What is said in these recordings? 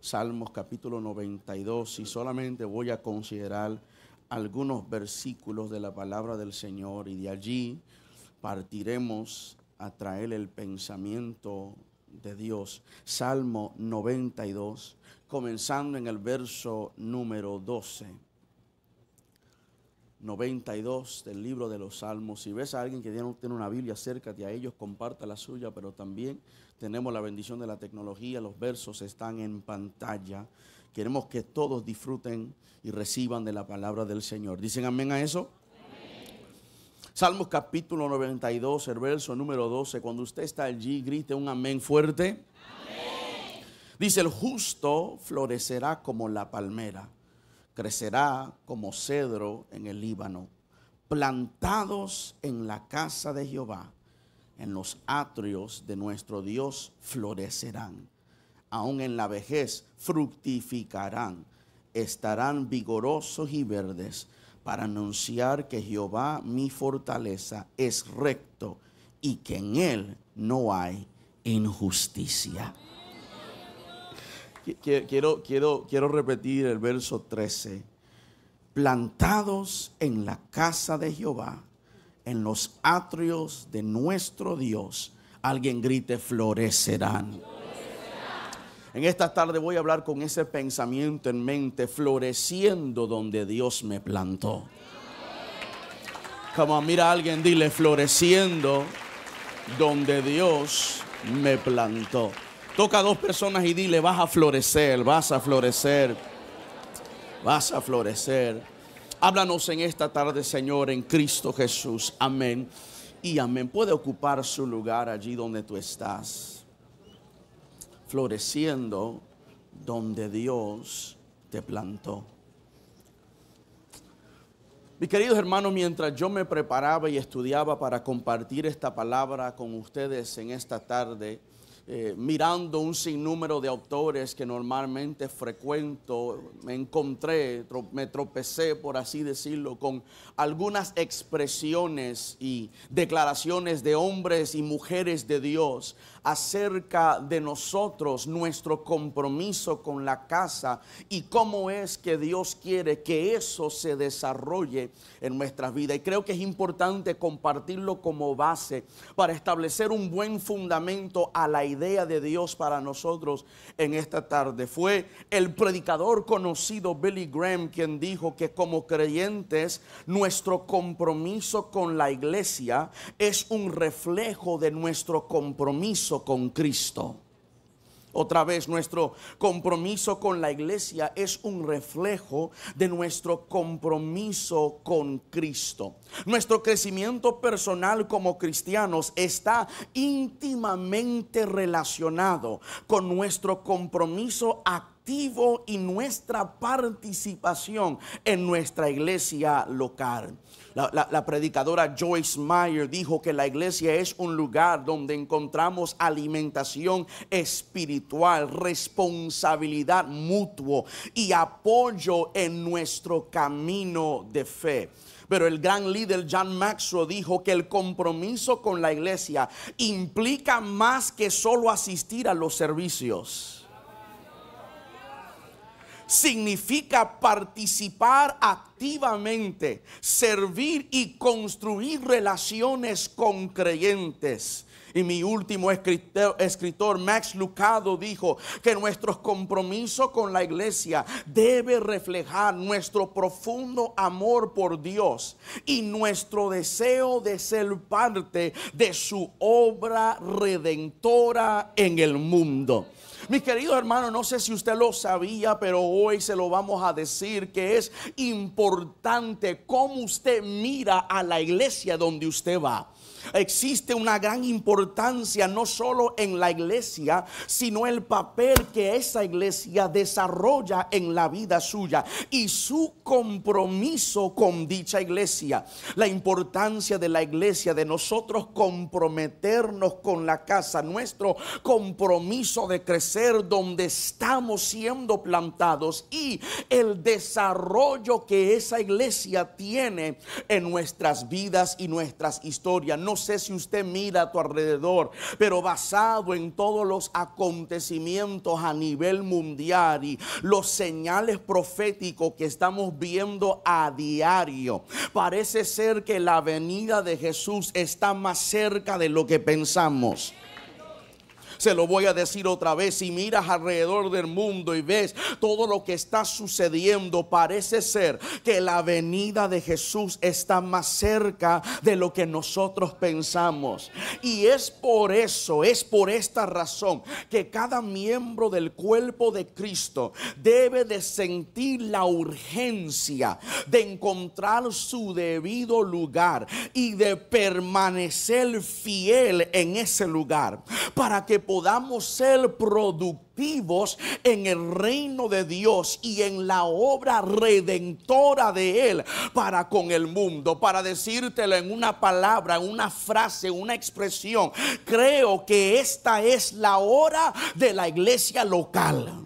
Salmos capítulo 92 y solamente voy a considerar algunos versículos de la palabra del Señor y de allí partiremos a traer el pensamiento de Dios. Salmo 92, comenzando en el verso número 12. 92 del libro de los Salmos. Si ves a alguien que tiene una Biblia, acércate a ellos, comparta la suya, pero también tenemos la bendición de la tecnología, los versos están en pantalla. Queremos que todos disfruten y reciban de la palabra del Señor. ¿Dicen amén a eso? Salmos capítulo 92, el verso número 12. Cuando usted está allí, grite un amén fuerte. Dice, el justo florecerá como la palmera crecerá como cedro en el Líbano, plantados en la casa de Jehová, en los atrios de nuestro Dios florecerán, aun en la vejez fructificarán, estarán vigorosos y verdes para anunciar que Jehová mi fortaleza es recto y que en él no hay injusticia. Quiero, quiero, quiero repetir el verso 13. Plantados en la casa de Jehová, en los atrios de nuestro Dios, alguien grite, florecerán. En esta tarde voy a hablar con ese pensamiento en mente, floreciendo donde Dios me plantó. Como mira a alguien, dile, floreciendo donde Dios me plantó. Toca a dos personas y dile, vas a florecer, vas a florecer, vas a florecer. Háblanos en esta tarde, Señor, en Cristo Jesús. Amén. Y amén. Puede ocupar su lugar allí donde tú estás. Floreciendo donde Dios te plantó. Mi queridos hermanos, mientras yo me preparaba y estudiaba para compartir esta palabra con ustedes en esta tarde, eh, mirando un sinnúmero de autores que normalmente frecuento, me encontré, me tropecé, por así decirlo, con algunas expresiones y declaraciones de hombres y mujeres de Dios acerca de nosotros, nuestro compromiso con la casa y cómo es que Dios quiere que eso se desarrolle en nuestras vidas. Y creo que es importante compartirlo como base para establecer un buen fundamento a la idea de Dios para nosotros en esta tarde. Fue el predicador conocido Billy Graham quien dijo que como creyentes nuestro compromiso con la iglesia es un reflejo de nuestro compromiso con Cristo. Otra vez, nuestro compromiso con la iglesia es un reflejo de nuestro compromiso con Cristo. Nuestro crecimiento personal como cristianos está íntimamente relacionado con nuestro compromiso activo y nuestra participación en nuestra iglesia local. La, predicadora Joyce Meyer dijo que la iglesia es un lugar donde encontramos alimentación espiritual, responsabilidad mutuo y apoyo en nuestro camino de fe. Pero el gran líder John Maxwell dijo que el compromiso con la iglesia implica más que solo asistir a los servicios significa participar activamente, servir y construir relaciones con creyentes. Y mi último escritor, escritor, Max Lucado, dijo que nuestro compromiso con la iglesia debe reflejar nuestro profundo amor por Dios y nuestro deseo de ser parte de su obra redentora en el mundo. Mis queridos hermanos, no sé si usted lo sabía, pero hoy se lo vamos a decir que es importante cómo usted mira a la iglesia donde usted va existe una gran importancia no solo en la iglesia, sino el papel que esa iglesia desarrolla en la vida suya y su compromiso con dicha iglesia. La importancia de la iglesia, de nosotros comprometernos con la casa, nuestro compromiso de crecer donde estamos siendo plantados y el desarrollo que esa iglesia tiene en nuestras vidas y nuestras historias sé si usted mira a tu alrededor, pero basado en todos los acontecimientos a nivel mundial y los señales proféticos que estamos viendo a diario, parece ser que la venida de Jesús está más cerca de lo que pensamos. Se lo voy a decir otra vez. Si miras alrededor del mundo y ves todo lo que está sucediendo, parece ser que la venida de Jesús está más cerca de lo que nosotros pensamos. Y es por eso, es por esta razón que cada miembro del cuerpo de Cristo debe de sentir la urgencia de encontrar su debido lugar y de permanecer fiel en ese lugar para que podamos ser productivos en el reino de Dios y en la obra redentora de Él para con el mundo. Para decírtelo en una palabra, una frase, una expresión, creo que esta es la hora de la iglesia local.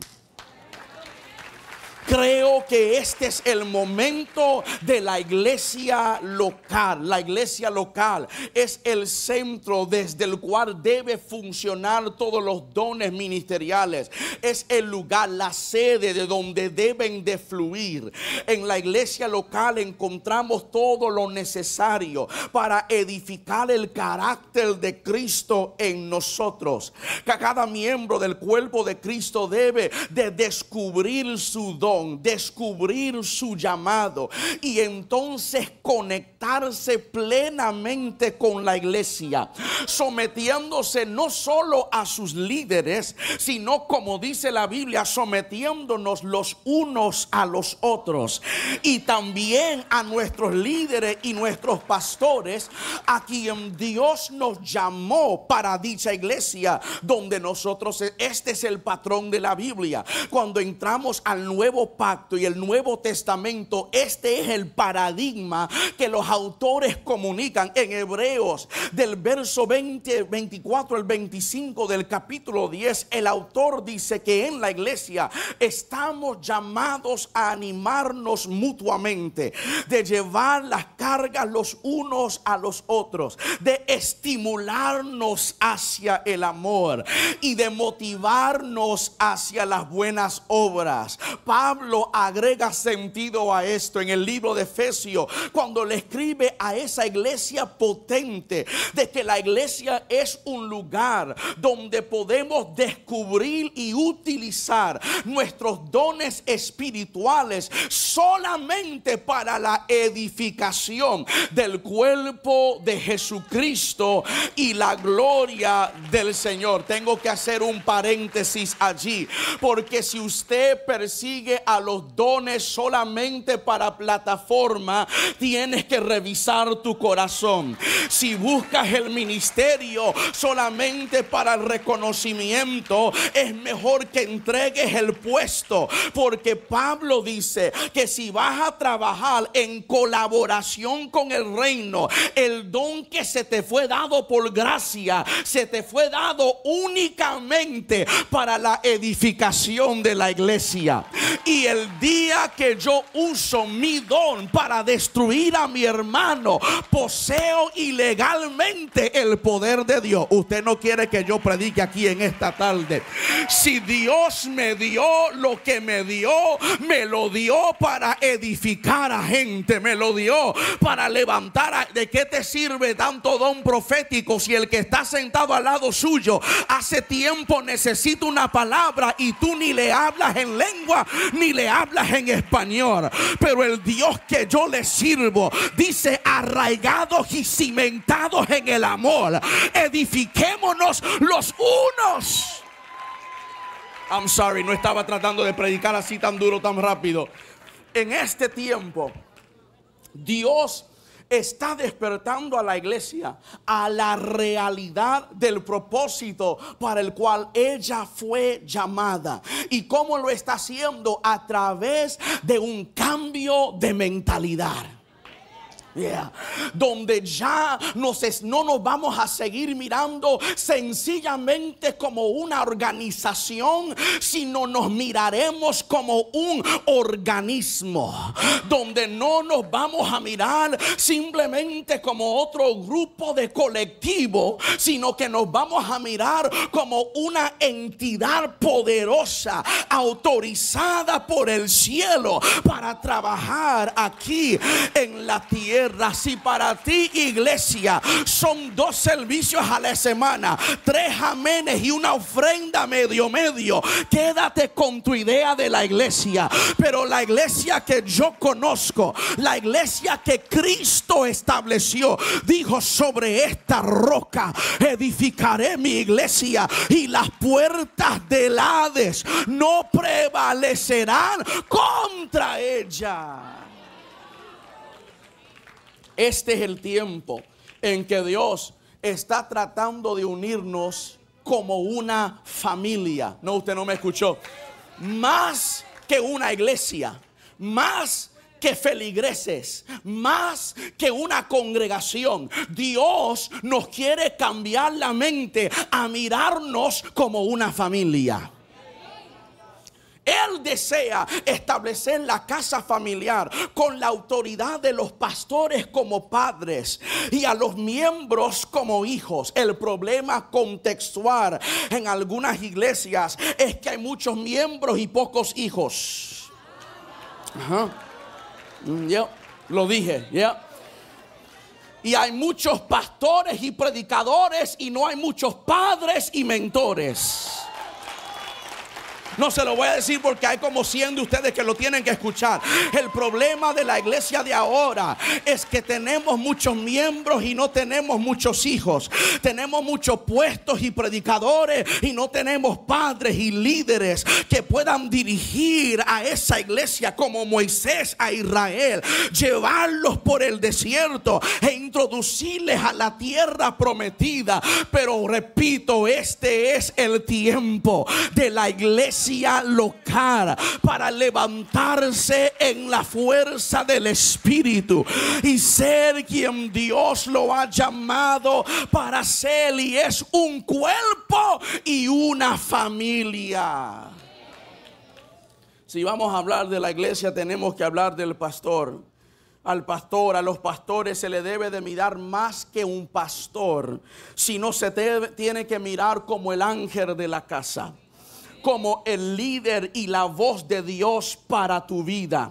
Creo que este es el momento de la iglesia local. La iglesia local es el centro desde el cual debe funcionar todos los dones ministeriales. Es el lugar, la sede de donde deben de fluir. En la iglesia local encontramos todo lo necesario para edificar el carácter de Cristo en nosotros. Cada miembro del cuerpo de Cristo debe de descubrir su don descubrir su llamado y entonces conectarse plenamente con la iglesia, sometiéndose no solo a sus líderes, sino como dice la Biblia, sometiéndonos los unos a los otros. Y también a nuestros líderes y nuestros pastores, a quien Dios nos llamó para dicha iglesia, donde nosotros, este es el patrón de la Biblia, cuando entramos al nuevo pacto y el Nuevo Testamento, este es el paradigma que los autores comunican en Hebreos del verso 20, 24 al 25 del capítulo 10. El autor dice que en la iglesia estamos llamados a animarnos mutuamente, de llevar las cargas los unos a los otros, de estimularnos hacia el amor y de motivarnos hacia las buenas obras. Pablo Pablo agrega sentido a esto en el libro de Efesios cuando le escribe a esa iglesia potente de que la iglesia es un lugar donde podemos descubrir y utilizar nuestros dones espirituales solamente para la edificación del cuerpo de Jesucristo y la gloria del Señor. Tengo que hacer un paréntesis allí porque si usted persigue a los dones solamente para plataforma, tienes que revisar tu corazón. Si buscas el ministerio solamente para el reconocimiento, es mejor que entregues el puesto. Porque Pablo dice que si vas a trabajar en colaboración con el reino, el don que se te fue dado por gracia, se te fue dado únicamente para la edificación de la iglesia. Y el día que yo uso mi don para destruir a mi hermano, poseo ilegalmente el poder de Dios. Usted no quiere que yo predique aquí en esta tarde. Si Dios me dio lo que me dio, me lo dio para edificar a gente, me lo dio para levantar. A, ¿De qué te sirve tanto don profético si el que está sentado al lado suyo hace tiempo necesita una palabra y tú ni le hablas en lengua? ni le hablas en español. Pero el Dios que yo le sirvo dice arraigados y cimentados en el amor. Edifiquémonos los unos. I'm sorry, no estaba tratando de predicar así tan duro, tan rápido. En este tiempo, Dios está despertando a la iglesia a la realidad del propósito para el cual ella fue llamada. ¿Y cómo lo está haciendo? A través de un cambio de mentalidad. Donde ya no nos vamos a seguir mirando sencillamente como una organización, sino nos miraremos como un organismo. Donde no nos vamos a mirar simplemente como otro grupo de colectivo, sino que nos vamos a mirar como una entidad poderosa, autorizada por el cielo para trabajar aquí en la tierra si para ti, iglesia, son dos servicios a la semana, tres amenes y una ofrenda medio medio, quédate con tu idea de la iglesia. Pero la iglesia que yo conozco, la iglesia que Cristo estableció, dijo sobre esta roca edificaré mi iglesia y las puertas del Hades no prevalecerán contra ella. Este es el tiempo en que Dios está tratando de unirnos como una familia. No, usted no me escuchó. Más que una iglesia, más que feligreses, más que una congregación. Dios nos quiere cambiar la mente a mirarnos como una familia. Él desea establecer la casa familiar con la autoridad de los pastores como padres y a los miembros como hijos. El problema contextual en algunas iglesias es que hay muchos miembros y pocos hijos. Ajá. Mm, lo dije, ya. Y hay muchos pastores y predicadores y no hay muchos padres y mentores. No se lo voy a decir porque hay como 100 de ustedes que lo tienen que escuchar. El problema de la iglesia de ahora es que tenemos muchos miembros y no tenemos muchos hijos. Tenemos muchos puestos y predicadores y no tenemos padres y líderes que puedan dirigir a esa iglesia como Moisés a Israel. Llevarlos por el desierto e introducirles a la tierra prometida. Pero repito, este es el tiempo de la iglesia local para levantarse en la fuerza del Espíritu y ser quien Dios lo ha llamado para ser y es un cuerpo y una familia. Si vamos a hablar de la iglesia tenemos que hablar del pastor al pastor, a los pastores se le debe de mirar más que un pastor, sino se tiene que mirar como el ángel de la casa como el líder y la voz de Dios para tu vida.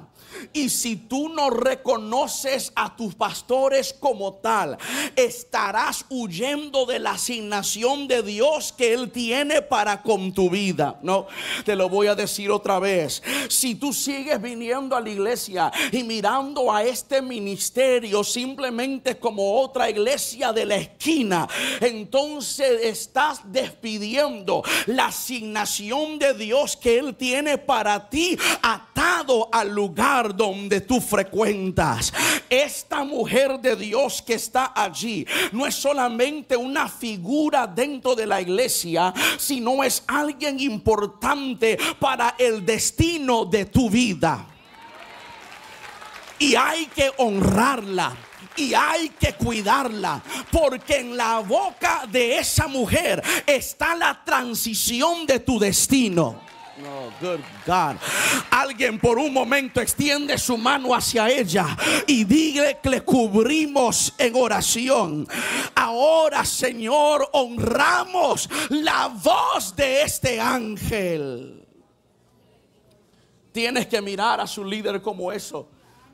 Y si tú no reconoces a tus pastores como tal, estarás huyendo de la asignación de Dios que Él tiene para con tu vida. No, te lo voy a decir otra vez. Si tú sigues viniendo a la iglesia y mirando a este ministerio simplemente como otra iglesia de la esquina, entonces estás despidiendo la asignación de Dios que Él tiene para ti atado al lugar donde tú frecuentas. Esta mujer de Dios que está allí no es solamente una figura dentro de la iglesia, sino es alguien importante para el destino de tu vida. Y hay que honrarla y hay que cuidarla porque en la boca de esa mujer está la transición de tu destino. Oh, good God. Alguien por un momento extiende su mano hacia ella y dile que le cubrimos en oración. Ahora, Señor, honramos la voz de este ángel. Tienes que mirar a su líder como eso.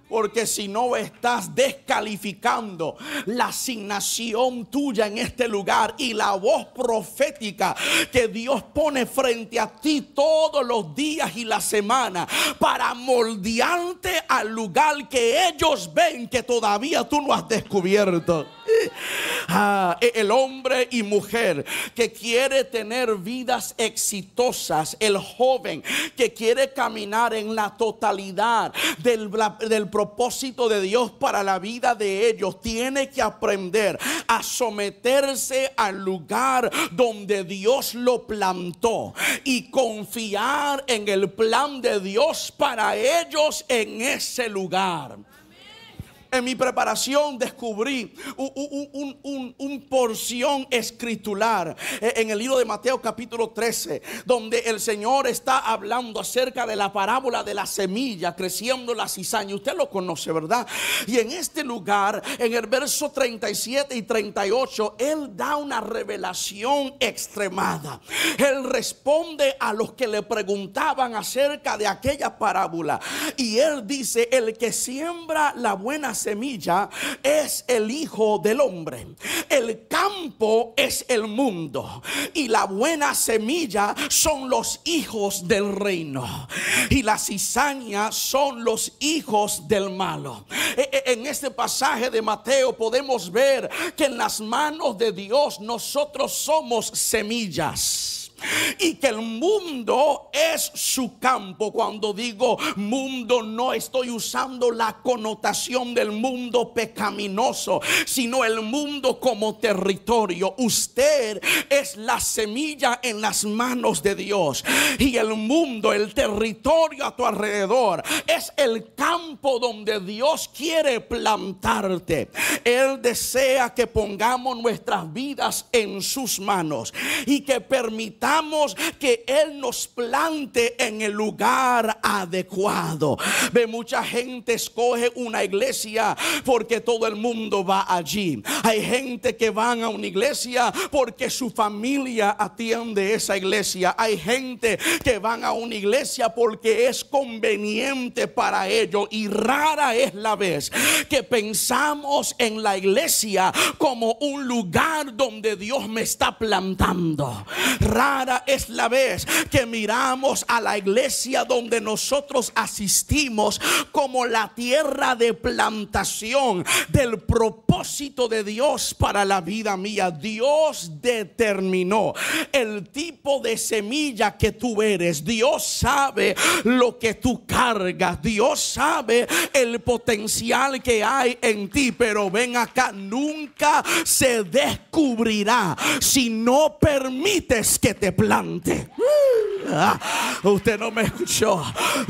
Porque si no estás descalificando la asignación tuya en este lugar y la voz profética que Dios pone frente a ti todos los días y la semana para moldearte al lugar que ellos ven que todavía tú no has descubierto. Ah, e, el hombre y mujer que quiere tener vidas exitosas, el joven que quiere caminar en la totalidad del, del propósito de Dios para la vida de ellos, tiene que aprender a someterse al lugar donde Dios lo plantó y confiar en el plan de Dios para ellos en ese lugar. En mi preparación descubrí un, porción escritural eh, en el libro de Mateo capítulo 13, donde el Señor está hablando acerca de la parábola de la semilla creciendo la cizaña. Usted lo conoce, ¿verdad? Y en este lugar, en el verso 37 y 38, Él da una revelación extremada. Él responde a los que le preguntaban acerca de aquella parábola. Y Él dice, el que siembra la buena semilla es el Hijo del Hombre. El campo es el mundo y la buena semilla son los hijos del reino y la cizaña son los hijos del malo. E, e, en este pasaje de Mateo podemos ver que en las manos de Dios nosotros somos semillas y que el mundo es su campo. Cuando digo mundo no estoy usando la connotación del mundo pecaminoso, sino el mundo como territorio. Usted es la semilla en las manos de Dios y el mundo, el territorio a tu alrededor es el campo donde Dios quiere plantarte. Él desea que pongamos nuestras vidas en sus manos y que permitamos que Él nos plante en el lugar adecuado. Ve, mucha gente escoge una iglesia porque todo el mundo va allí. Hay gente que van a una iglesia porque su familia atiende esa iglesia. Hay gente que van a una iglesia porque es conveniente para ellos. Y rara es la vez que pensamos en la iglesia como un lugar donde Dios me está plantando. Rara es la vez que miramos a la iglesia donde nosotros asistimos como la tierra de plantación del propósito de Dios para la vida mía. Dios determinó el tipo de semilla que tú eres. Dios sabe lo que tú cargas. Dios sabe el potencial que hay en ti. Pero ven acá, nunca se descubrirá si no permites que te plante. Usted no me escuchó.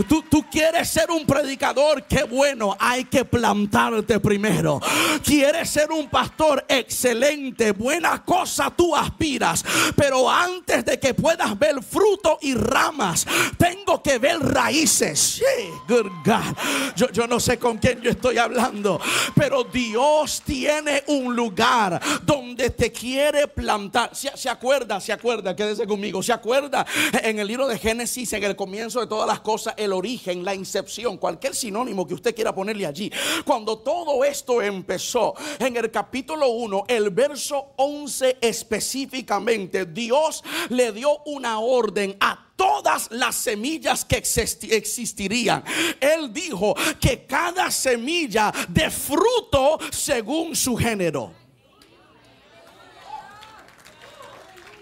Tú, quieres ser un predicador, qué bueno, hay que plantarte primero. Quieres ser un pastor excelente, buena cosa tú aspiras, pero antes de que puedas ver fruto y ramas, tengo que ver raíces. good God. Yo, yo no sé con quién yo estoy hablando, pero Dios tiene un lugar donde te quiere plantar. ¿Se, se acuerda? ¿Se acuerda? Quédese conmigo. ¿Se acuerda? En el libro de Génesis, en el comienzo de todas las cosas, el origen, la incepción, cualquier sinónimo que usted quiera ponerle allí. Cuando todo esto empezó, en el capítulo 1, el verso 11 específicamente, Dios le dio una orden a todas las semillas que existirían. Él dijo que cada semilla de fruto según su género.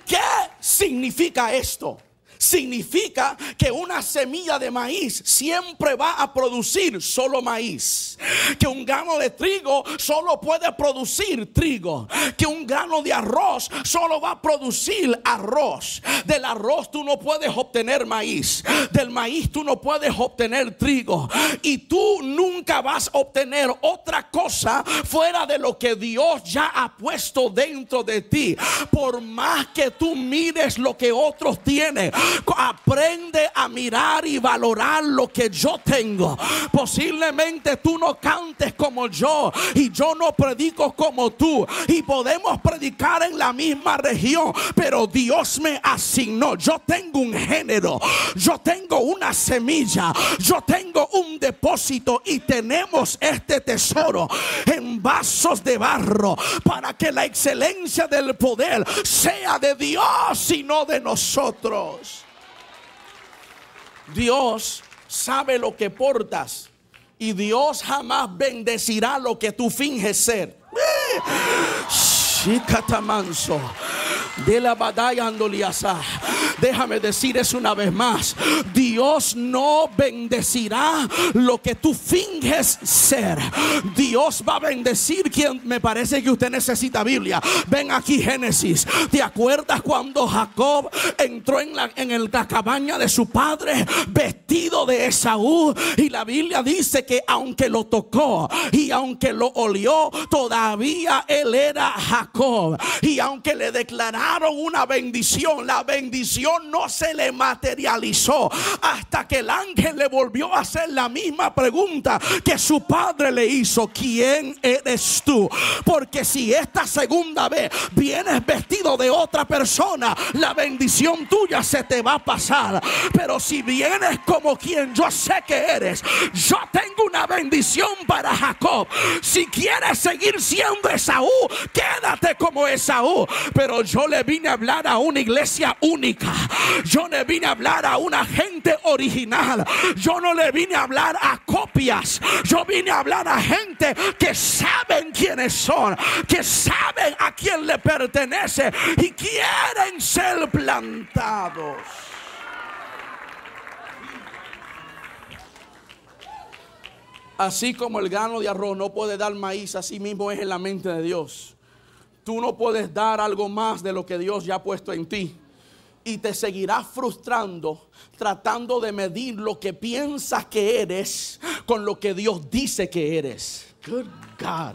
¿Qué significa esto? Significa que una semilla de maíz siempre va a producir solo maíz. Que un grano de trigo solo puede producir trigo. Que un grano de arroz solo va a producir arroz. Del arroz tú no puedes obtener maíz. Del maíz tú no puedes obtener trigo. Y tú nunca vas a obtener otra cosa fuera de lo que Dios ya ha puesto dentro de ti. Por más que tú mires lo que otros tienen Aprende a mirar y valorar lo que yo tengo. Posiblemente tú no cantes como yo y yo no predico como tú. Y podemos predicar en la misma región, pero Dios me asignó. Yo tengo un género, yo tengo una semilla, yo tengo un depósito y tenemos este tesoro en vasos de barro para que la excelencia del poder sea de Dios y no de nosotros. Dios sabe lo que portas y Dios jamás bendecirá lo que tú finges ser. Shikatamanso de la batalla andoliasa. Déjame decir eso una vez más. Dios no bendecirá lo que tú finges ser. Dios va a bendecir quien me parece que usted necesita Biblia. Ven aquí Génesis. ¿Te acuerdas cuando Jacob entró en la, en cabaña de su padre vestido de Esaú y la Biblia dice que aunque lo tocó y aunque lo olió, todavía él era Jacob. Y aunque le declararon una bendición, la bendición no se le materializó hasta que el ángel le volvió a hacer la misma pregunta que su padre le hizo, ¿quién eres tú? Porque si esta segunda vez vienes vestido de otra persona, la bendición tuya se te va a pasar. Pero si vienes como quien yo sé que eres, yo tengo una bendición para Jacob. Si quieres seguir siendo Esaú, quédate como Esaú. Pero yo le vine a hablar a una iglesia única. Yo le vine a hablar a una gente original. Yo no le vine a hablar a copias. Yo vine a hablar a gente que saben quiénes son, que saben a quién le pertenece y quieren ser plantados. Así como el grano de arroz no puede dar maíz, así mismo es en la mente de Dios. Tú no puedes dar algo más de lo que Dios ya ha puesto en ti. Y te seguirás frustrando tratando de medir lo que piensas que eres con lo que Dios dice que eres. Good God.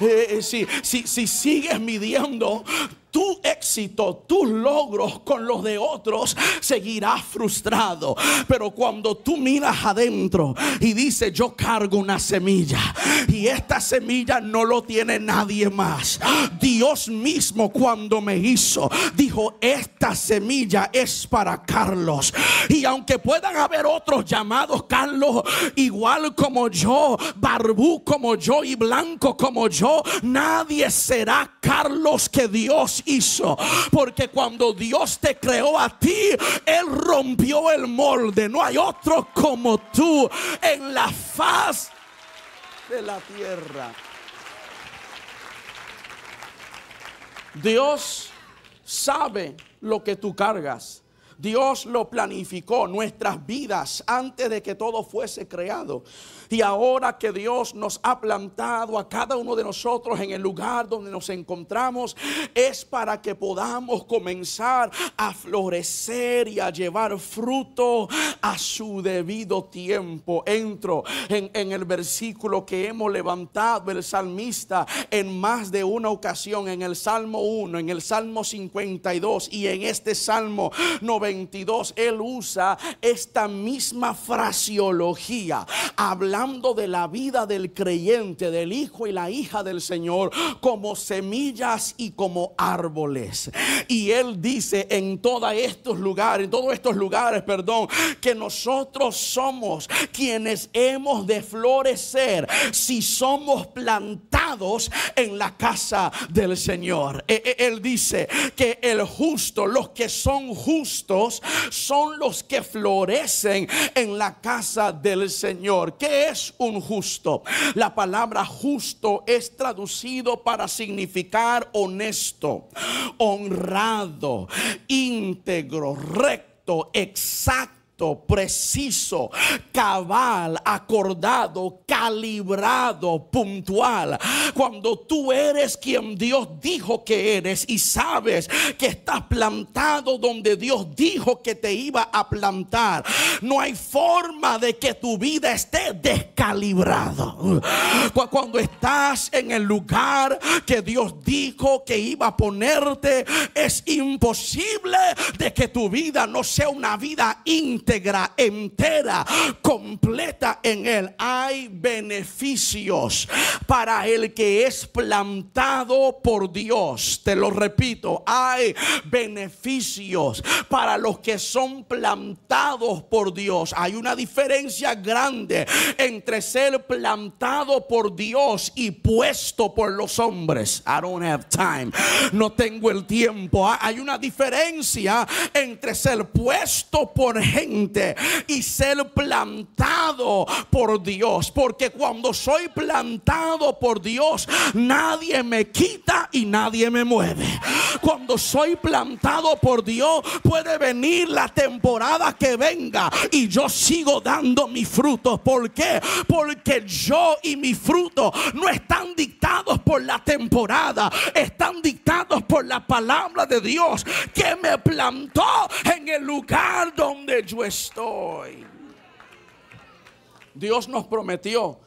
Eh, eh, si, si sigues midiendo tu éxito, tus logros con los de otros, seguirás frustrado. Pero cuando tú miras adentro y dices, yo cargo una semilla y esta semilla no lo tiene nadie más. Dios mismo cuando me hizo, dijo, esta semilla es para Carlos. Y aunque puedan haber otros llamados Carlos, igual como yo, barbú como yo y blanco como yo, nadie será Carlos que Dios hizo. Porque cuando Dios te creó a ti, Él rompió el molde. No hay otro como tú en la faz de la tierra. Dios sabe lo que tú cargas. Dios lo planificó, nuestras vidas, antes de que todo fuese creado. Y ahora que Dios nos ha plantado a cada uno de nosotros en el lugar donde nos encontramos, es para que podamos comenzar a florecer y a llevar fruto a su debido tiempo. Entro en, el versículo que hemos levantado el salmista en más de una ocasión, en el Salmo 1, en el Salmo 52 y en este Salmo 92. Él usa esta misma fraseología, hablando de la vida del creyente, del hijo y la hija del Señor, como semillas y como árboles. Y Él dice en todos estos lugares, en todos estos lugares, perdón, que nosotros somos quienes hemos de florecer si somos plantados en la casa del Señor. E, e, él dice que el justo, los que son justos, son los que florecen en la casa del Señor. ¿Qué es un justo? La palabra justo es traducido para significar honesto, honrado, íntegro, recto, exacto preciso, cabal, acordado, calibrado, puntual. Cuando tú eres quien Dios dijo que eres y sabes que estás plantado donde Dios dijo que te iba a plantar, no hay forma de que tu vida esté descalibrado. Cuando estás en el lugar que Dios dijo que iba a ponerte, es imposible de que tu vida no sea una vida íntegra entera, completa en Él. Hay beneficios para el que es plantado por Dios. Te lo repito, hay beneficios para los que son plantados por Dios. Hay una diferencia grande entre ser plantado por Dios y puesto por los hombres. I don't have time. No tengo el tiempo. Hay una diferencia entre ser puesto por gente y ser plantado por Dios. Porque cuando soy plantado por Dios, nadie me quita y nadie me mueve. Cuando soy plantado por Dios, puede venir la temporada que venga y yo sigo dando mis frutos. ¿Por qué? Porque yo y mis frutos no están dictados por la temporada, están dictados por la palabra de Dios que me plantó en el lugar donde yo estoy estoy. Dios nos prometió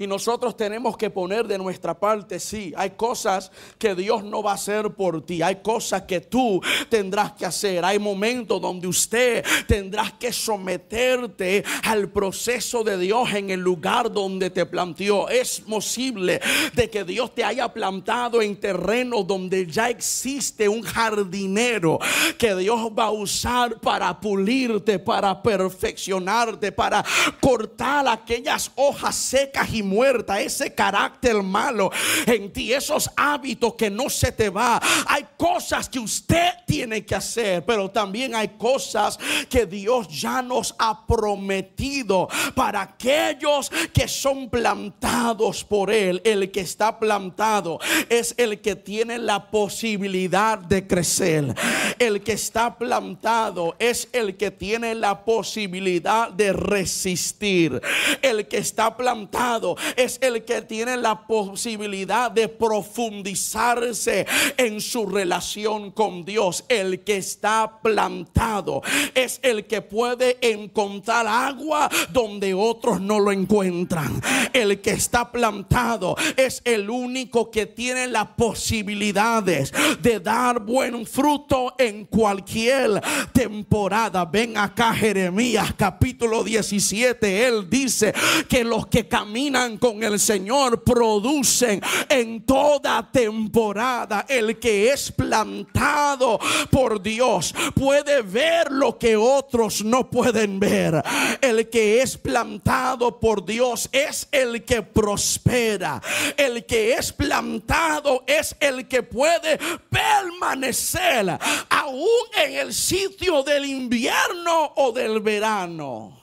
y nosotros tenemos que poner de nuestra parte, sí, hay cosas que Dios no va a hacer por ti, hay cosas que tú tendrás que hacer, hay momentos donde usted tendrás que someterte al proceso de Dios en el lugar donde te planteó. Es posible de que Dios te haya plantado en terreno donde ya existe un jardinero que Dios va a usar para pulirte, para perfeccionarte, para cortar aquellas hojas secas y muerta, ese carácter malo en ti, esos hábitos que no se te va. Hay cosas que usted tiene que hacer, pero también hay cosas que Dios ya nos ha prometido para aquellos que son plantados por Él. El que está plantado es el que tiene la posibilidad de crecer. El que está plantado es el que tiene la posibilidad de resistir. El que está plantado es el que tiene la posibilidad de profundizarse en su relación con Dios. El que está plantado es el que puede encontrar agua donde otros no lo encuentran. El que está plantado es el único que tiene las posibilidades de dar buen fruto en cualquier temporada. Ven acá Jeremías capítulo 17. Él dice que los que caminan con el Señor producen en toda temporada. El que es plantado por Dios puede ver lo que otros no pueden ver. El que es plantado por Dios es el que prospera. El que es plantado es el que puede permanecer aún en el sitio del invierno o del verano.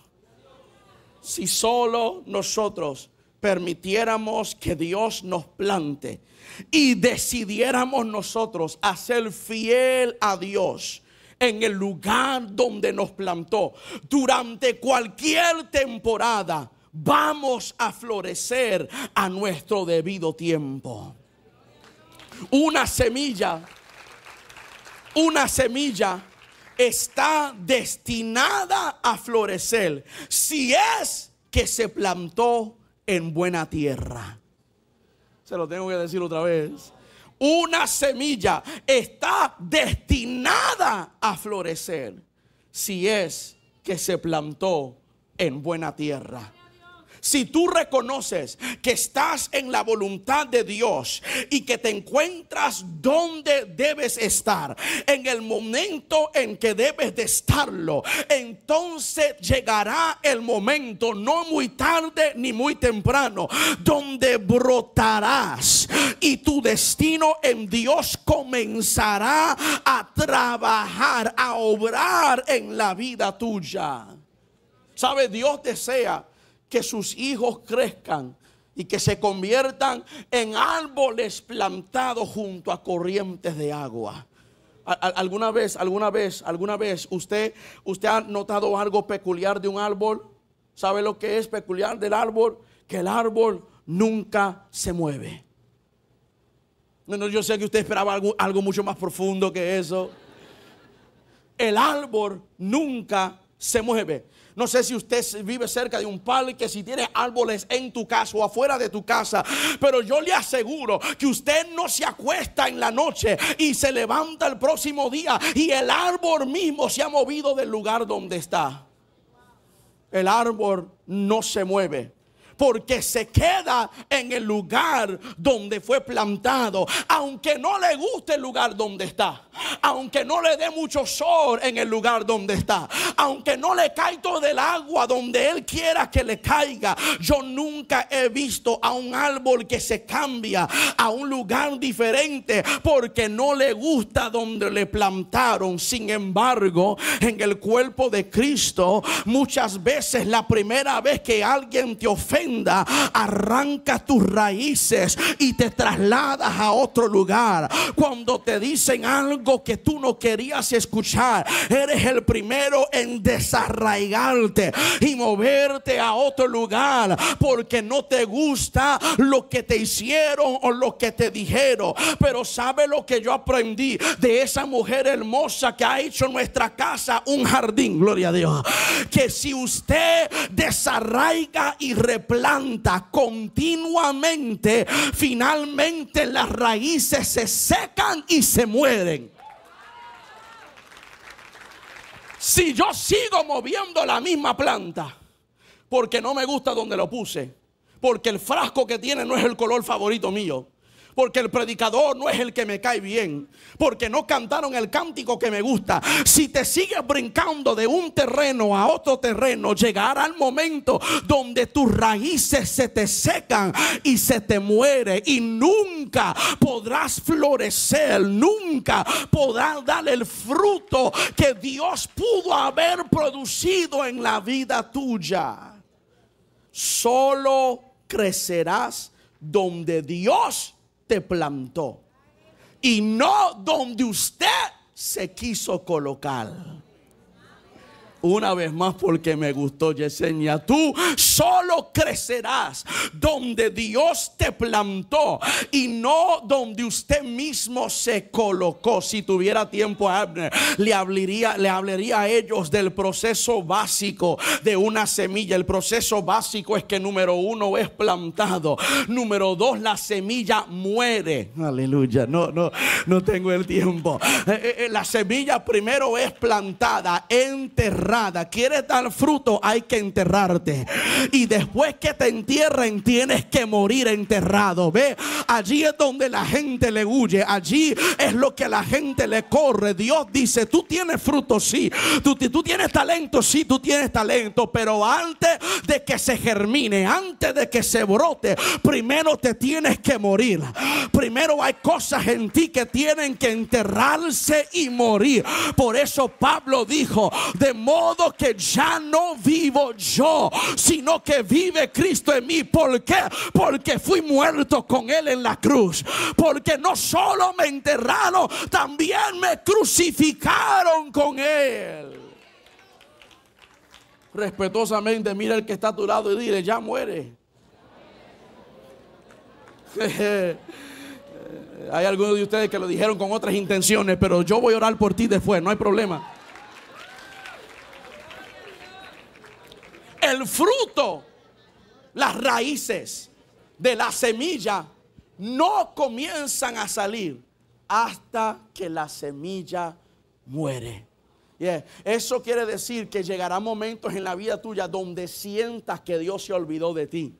Si solo nosotros permitiéramos que Dios nos plante y decidiéramos nosotros a ser fiel a Dios en el lugar donde nos plantó durante cualquier temporada, vamos a florecer a nuestro debido tiempo. Una semilla, una semilla está destinada a florecer si es que se plantó en buena tierra. Se lo tengo que decir otra vez. Una semilla está destinada a florecer si es que se plantó en buena tierra. Si tú reconoces que estás en la voluntad de Dios y que te encuentras donde debes estar, en el momento en que debes de estarlo, entonces llegará el momento, no muy tarde ni muy temprano, donde brotarás y tu destino en Dios comenzará a trabajar, a obrar en la vida tuya. ¿Sabe? Dios desea que sus hijos crezcan y que se conviertan en árboles plantados junto a corrientes de agua. ¿Alguna vez, alguna vez, alguna vez usted, usted ha notado algo peculiar de un árbol? ¿Sabe lo que es peculiar del árbol? Que el árbol nunca se mueve. Yo sé que usted esperaba algo, algo mucho más profundo que eso. El árbol nunca se mueve. No sé si usted vive cerca de un parque, si tiene árboles en tu casa o afuera de tu casa, pero yo le aseguro que usted no se acuesta en la noche y se levanta el próximo día y el árbol mismo se ha movido del lugar donde está. El árbol no se mueve porque se queda en el lugar donde fue plantado, aunque no le guste el lugar donde está, aunque no le dé mucho sol en el lugar donde está, aunque no le caiga todo el agua donde él quiera que le caiga. Yo nunca he visto a un árbol que se cambia a un lugar diferente porque no le gusta donde le plantaron. Sin embargo, en el cuerpo de Cristo, muchas veces la primera vez que alguien te ofende, tremenda arranca tus raíces y te trasladas a otro lugar. Cuando te dicen algo que tú no querías escuchar, eres el primero en desarraigarte y moverte a otro lugar porque no te gusta lo que te hicieron o lo que te dijeron. Pero sabe lo que yo aprendí de esa mujer hermosa que ha hecho nuestra casa un jardín, gloria a Dios. Que si usted desarraiga y replanta continuamente, finalmente las raíces se secan y se mueren. Si yo sigo moviendo la misma planta, porque no me gusta donde lo puse, porque el frasco que tiene no es el color favorito mío, porque el predicador no es el que me cae bien, porque no cantaron el cántico que me gusta. Si te sigues brincando de un terreno a otro terreno, llegará el momento donde tus raíces se te secan y se te muere y nunca podrás florecer, nunca podrás dar el fruto que Dios pudo haber producido en la vida tuya. Solo crecerás donde Dios te plantó y no donde usted se quiso colocar. Una vez más porque me gustó Yesenia. Tú solo crecerás donde Dios te plantó y no donde usted mismo se colocó. Si tuviera tiempo Abner, le hablaría, le hablaría a ellos del proceso básico de una semilla. El proceso básico es que número uno es plantado. Número dos, la semilla muere. Aleluya. No, no, no tengo el tiempo. Eh, eh, eh, la semilla primero es plantada, enterrada quieres dar fruto, hay que enterrarte. Y después que te entierren, tienes que morir enterrado. Ve, allí es donde la gente le huye. Allí es lo que la gente le corre. Dios dice, tú tienes fruto, sí. Tú, tienes talento, sí, tú tienes talento. Pero antes de que se germine, antes de que se brote, primero te tienes que morir. Primero hay cosas en ti que tienen que enterrarse y morir. Por eso Pablo dijo, de modo modo que ya no vivo yo, sino que vive Cristo en mí. ¿Por qué? Porque fui muerto con Él en la cruz. Porque no solo me enterraron, también me crucificaron con Él. Respetuosamente, mira el que está a tu lado y dile, ya muere. Hay algunos de ustedes que lo dijeron con otras intenciones, pero yo voy a orar por ti después, no hay problema. El fruto, las raíces de la semilla no comienzan a salir hasta que la semilla muere. Eso quiere decir que llegará momentos en la vida tuya donde sientas que Dios se olvidó de ti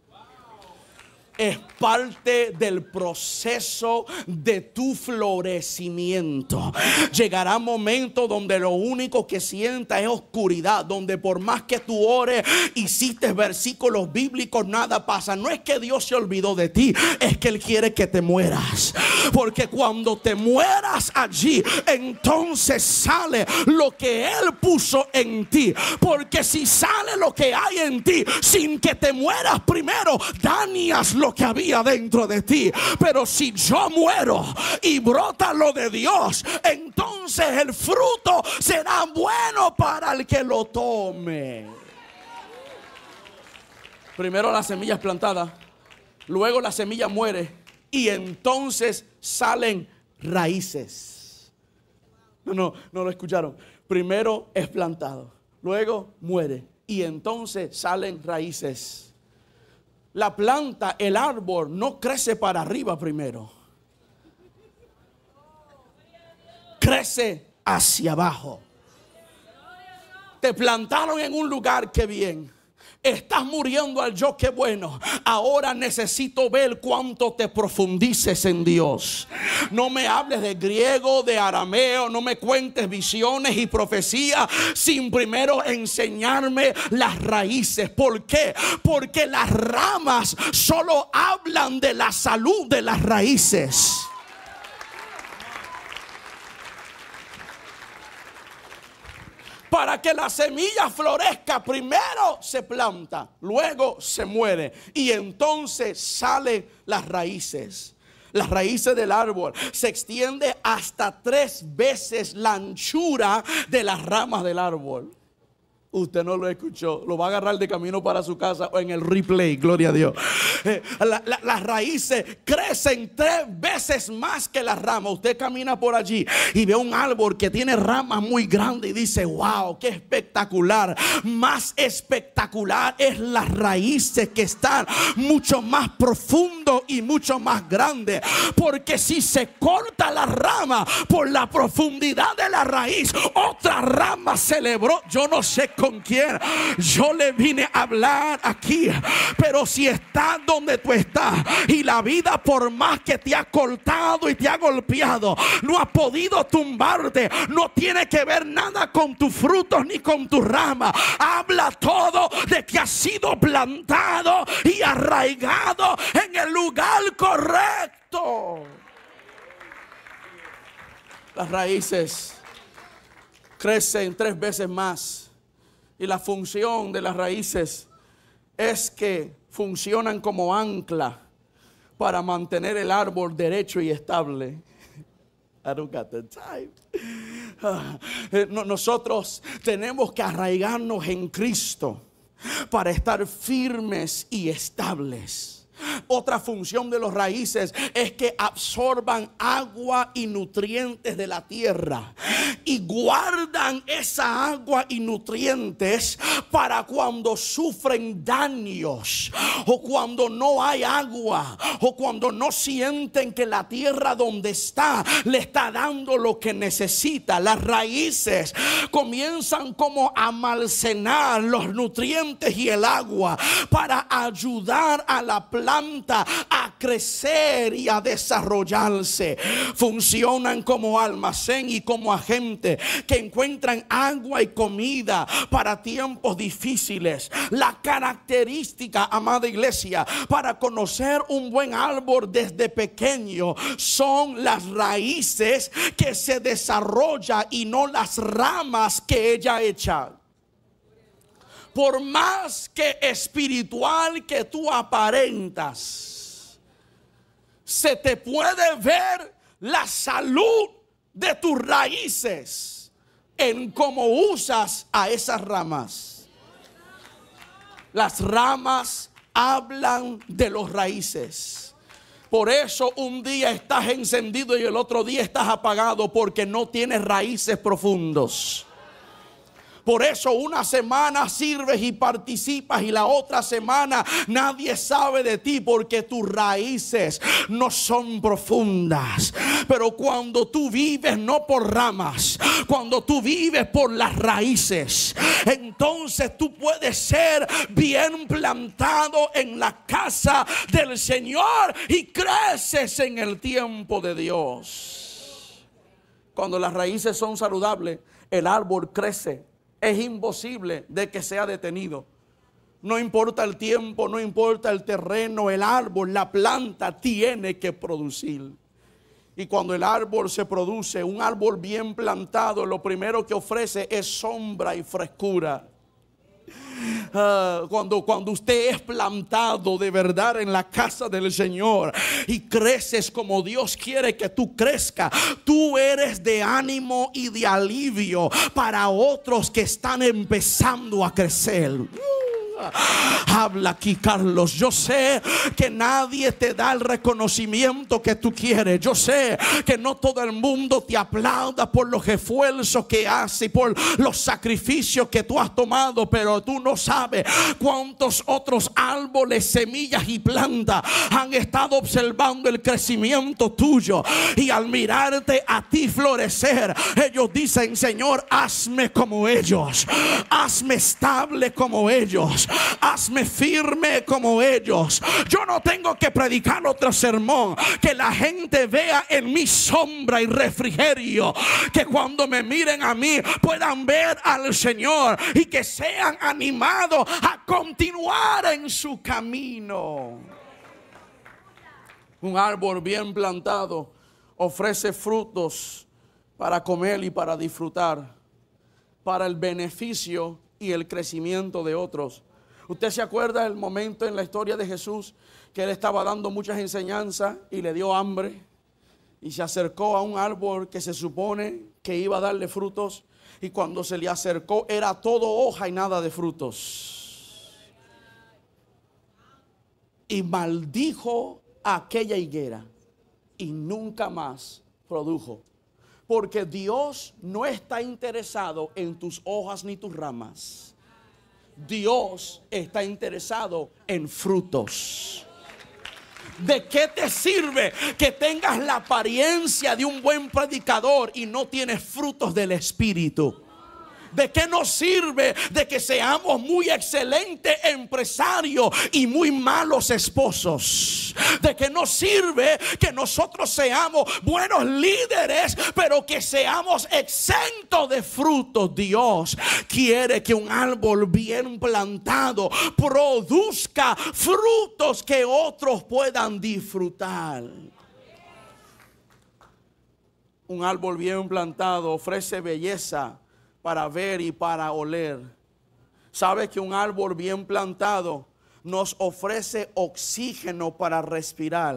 es parte del proceso de tu florecimiento. Llegará momento donde lo único que sienta es oscuridad, donde por más que tú ores, hiciste versículos bíblicos, nada pasa. No es que Dios se olvidó de ti, es que Él quiere que te mueras. Porque cuando te mueras allí, entonces sale lo que Él puso en ti. Porque si sale lo que hay en ti sin que te mueras primero, dañas lo que había dentro de ti. Pero si yo muero y brota lo de Dios, entonces el fruto será bueno para el que lo tome. Primero la semilla es plantada, luego la semilla muere y entonces salen raíces. No, no, no lo escucharon. Primero es plantado, luego muere y entonces salen raíces la planta, el árbol, no crece para arriba primero. Crece hacia abajo. Te plantaron en un lugar que bien. Estás muriendo al yo que bueno. Ahora necesito ver cuánto te profundices en Dios. No me hables de griego, de arameo, no me cuentes visiones y profecías sin primero enseñarme las raíces. ¿Por qué? Porque las ramas solo hablan de la salud de las raíces. Para que la semilla florezca, primero se planta, luego se muere y entonces salen las raíces las raíces del árbol, se extiende hasta tres veces la anchura de las ramas del árbol. Usted no lo escuchó. Lo va a agarrar de camino para su casa o en el replay. Gloria a Dios. Eh, las raíces crecen tres veces más que las ramas. Usted camina por allí y ve un árbol que tiene ramas muy grandes y dice, wow, qué espectacular. Más espectacular es las raíces que están mucho más profundo y mucho más grande. Porque si se corta la rama por la profundidad de la raíz, otra rama celebró. Yo no sé con quién yo le vine a hablar aquí. Pero si estás donde tú estás y la vida por más que te ha cortado y te ha golpeado, no ha podido tumbarte, no tiene que ver nada con tus frutos ni con tu rama. Habla todo de que has sido plantado y arraigado en el lugar correcto. Las raíces crecen tres veces más y la función de las raíces es que funcionan como ancla para mantener el árbol derecho y estable. I don't got the time. Ah, nosotros tenemos que arraigarnos en Cristo para estar firmes y estables. Otra función de los raíces es que absorban agua y nutrientes de la tierra y guardan esa agua y nutrientes para cuando sufren daños o cuando no hay agua o cuando no sienten que la tierra donde está le está dando lo que necesita. Las raíces comienzan como a almacenar los nutrientes y el agua para ayudar a la planta a crecer y a desarrollarse. Funcionan como almacén y como agente que encuentran agua y comida para tiempos difíciles. La característica, amada iglesia, para conocer un buen árbol desde pequeño son las raíces que se desarrolla y no las ramas que ella echa por más que espiritual que tú aparentas, se te puede ver la salud de tus raíces en cómo usas a esas ramas. Las ramas hablan de los raíces. Por eso un día estás encendido y el otro día estás apagado porque no tienes raíces profundos. Por eso una semana sirves y participas y la otra semana nadie sabe de ti porque tus raíces no son profundas. Pero cuando tú vives no por ramas, cuando tú vives por las raíces, entonces tú puedes ser bien plantado en la casa del Señor y creces en el tiempo de Dios. Cuando las raíces son saludables, el árbol crece es imposible de que sea detenido. No importa el tiempo, no importa el terreno, el árbol, la planta tiene que producir. Y cuando el árbol se produce, un árbol bien plantado, lo primero que ofrece es sombra y frescura. Ah, cuando, cuando usted es plantado de verdad en la casa del Señor y creces como Dios quiere que tú crezca, tú eres de ánimo y de alivio para otros que están empezando a crecer. Habla aquí, Carlos. Yo sé que nadie te da el reconocimiento que tú quieres. Yo sé que no todo el mundo te aplauda por los esfuerzos que haces y por los sacrificios que tú has tomado, pero tú no sabes cuántos otros árboles, semillas y plantas han estado observando el crecimiento tuyo. Y al mirarte a ti florecer, ellos dicen, Señor, hazme como ellos. Hazme estable como ellos hazme firme como ellos. Yo no tengo que predicar otro sermón, que la gente vea en mi sombra y refrigerio, que cuando me miren a mí puedan ver al Señor y que sean animados a continuar en su camino. Un árbol bien plantado ofrece frutos para comer y para disfrutar para el beneficio y el crecimiento de otros. ¿Usted se acuerda del momento en la historia de Jesús que él estaba dando muchas enseñanzas y le dio hambre? Y se acercó a un árbol que se supone que iba a darle frutos. Y cuando se le acercó era todo hoja y nada de frutos. Y maldijo aquella higuera y nunca más produjo. Porque Dios no está interesado en tus hojas ni tus ramas. Dios está interesado en frutos. ¿De qué te sirve que tengas la apariencia de un buen predicador y no tienes frutos del Espíritu? ¿De qué nos sirve de que seamos muy excelentes empresarios y muy malos esposos? ¿De qué nos sirve que nosotros seamos buenos líderes, pero que seamos exentos de frutos? Dios quiere que un árbol bien plantado produzca frutos que otros puedan disfrutar. Un árbol bien plantado ofrece belleza para ver y para oler. Sabe que un árbol bien plantado nos ofrece oxígeno para respirar.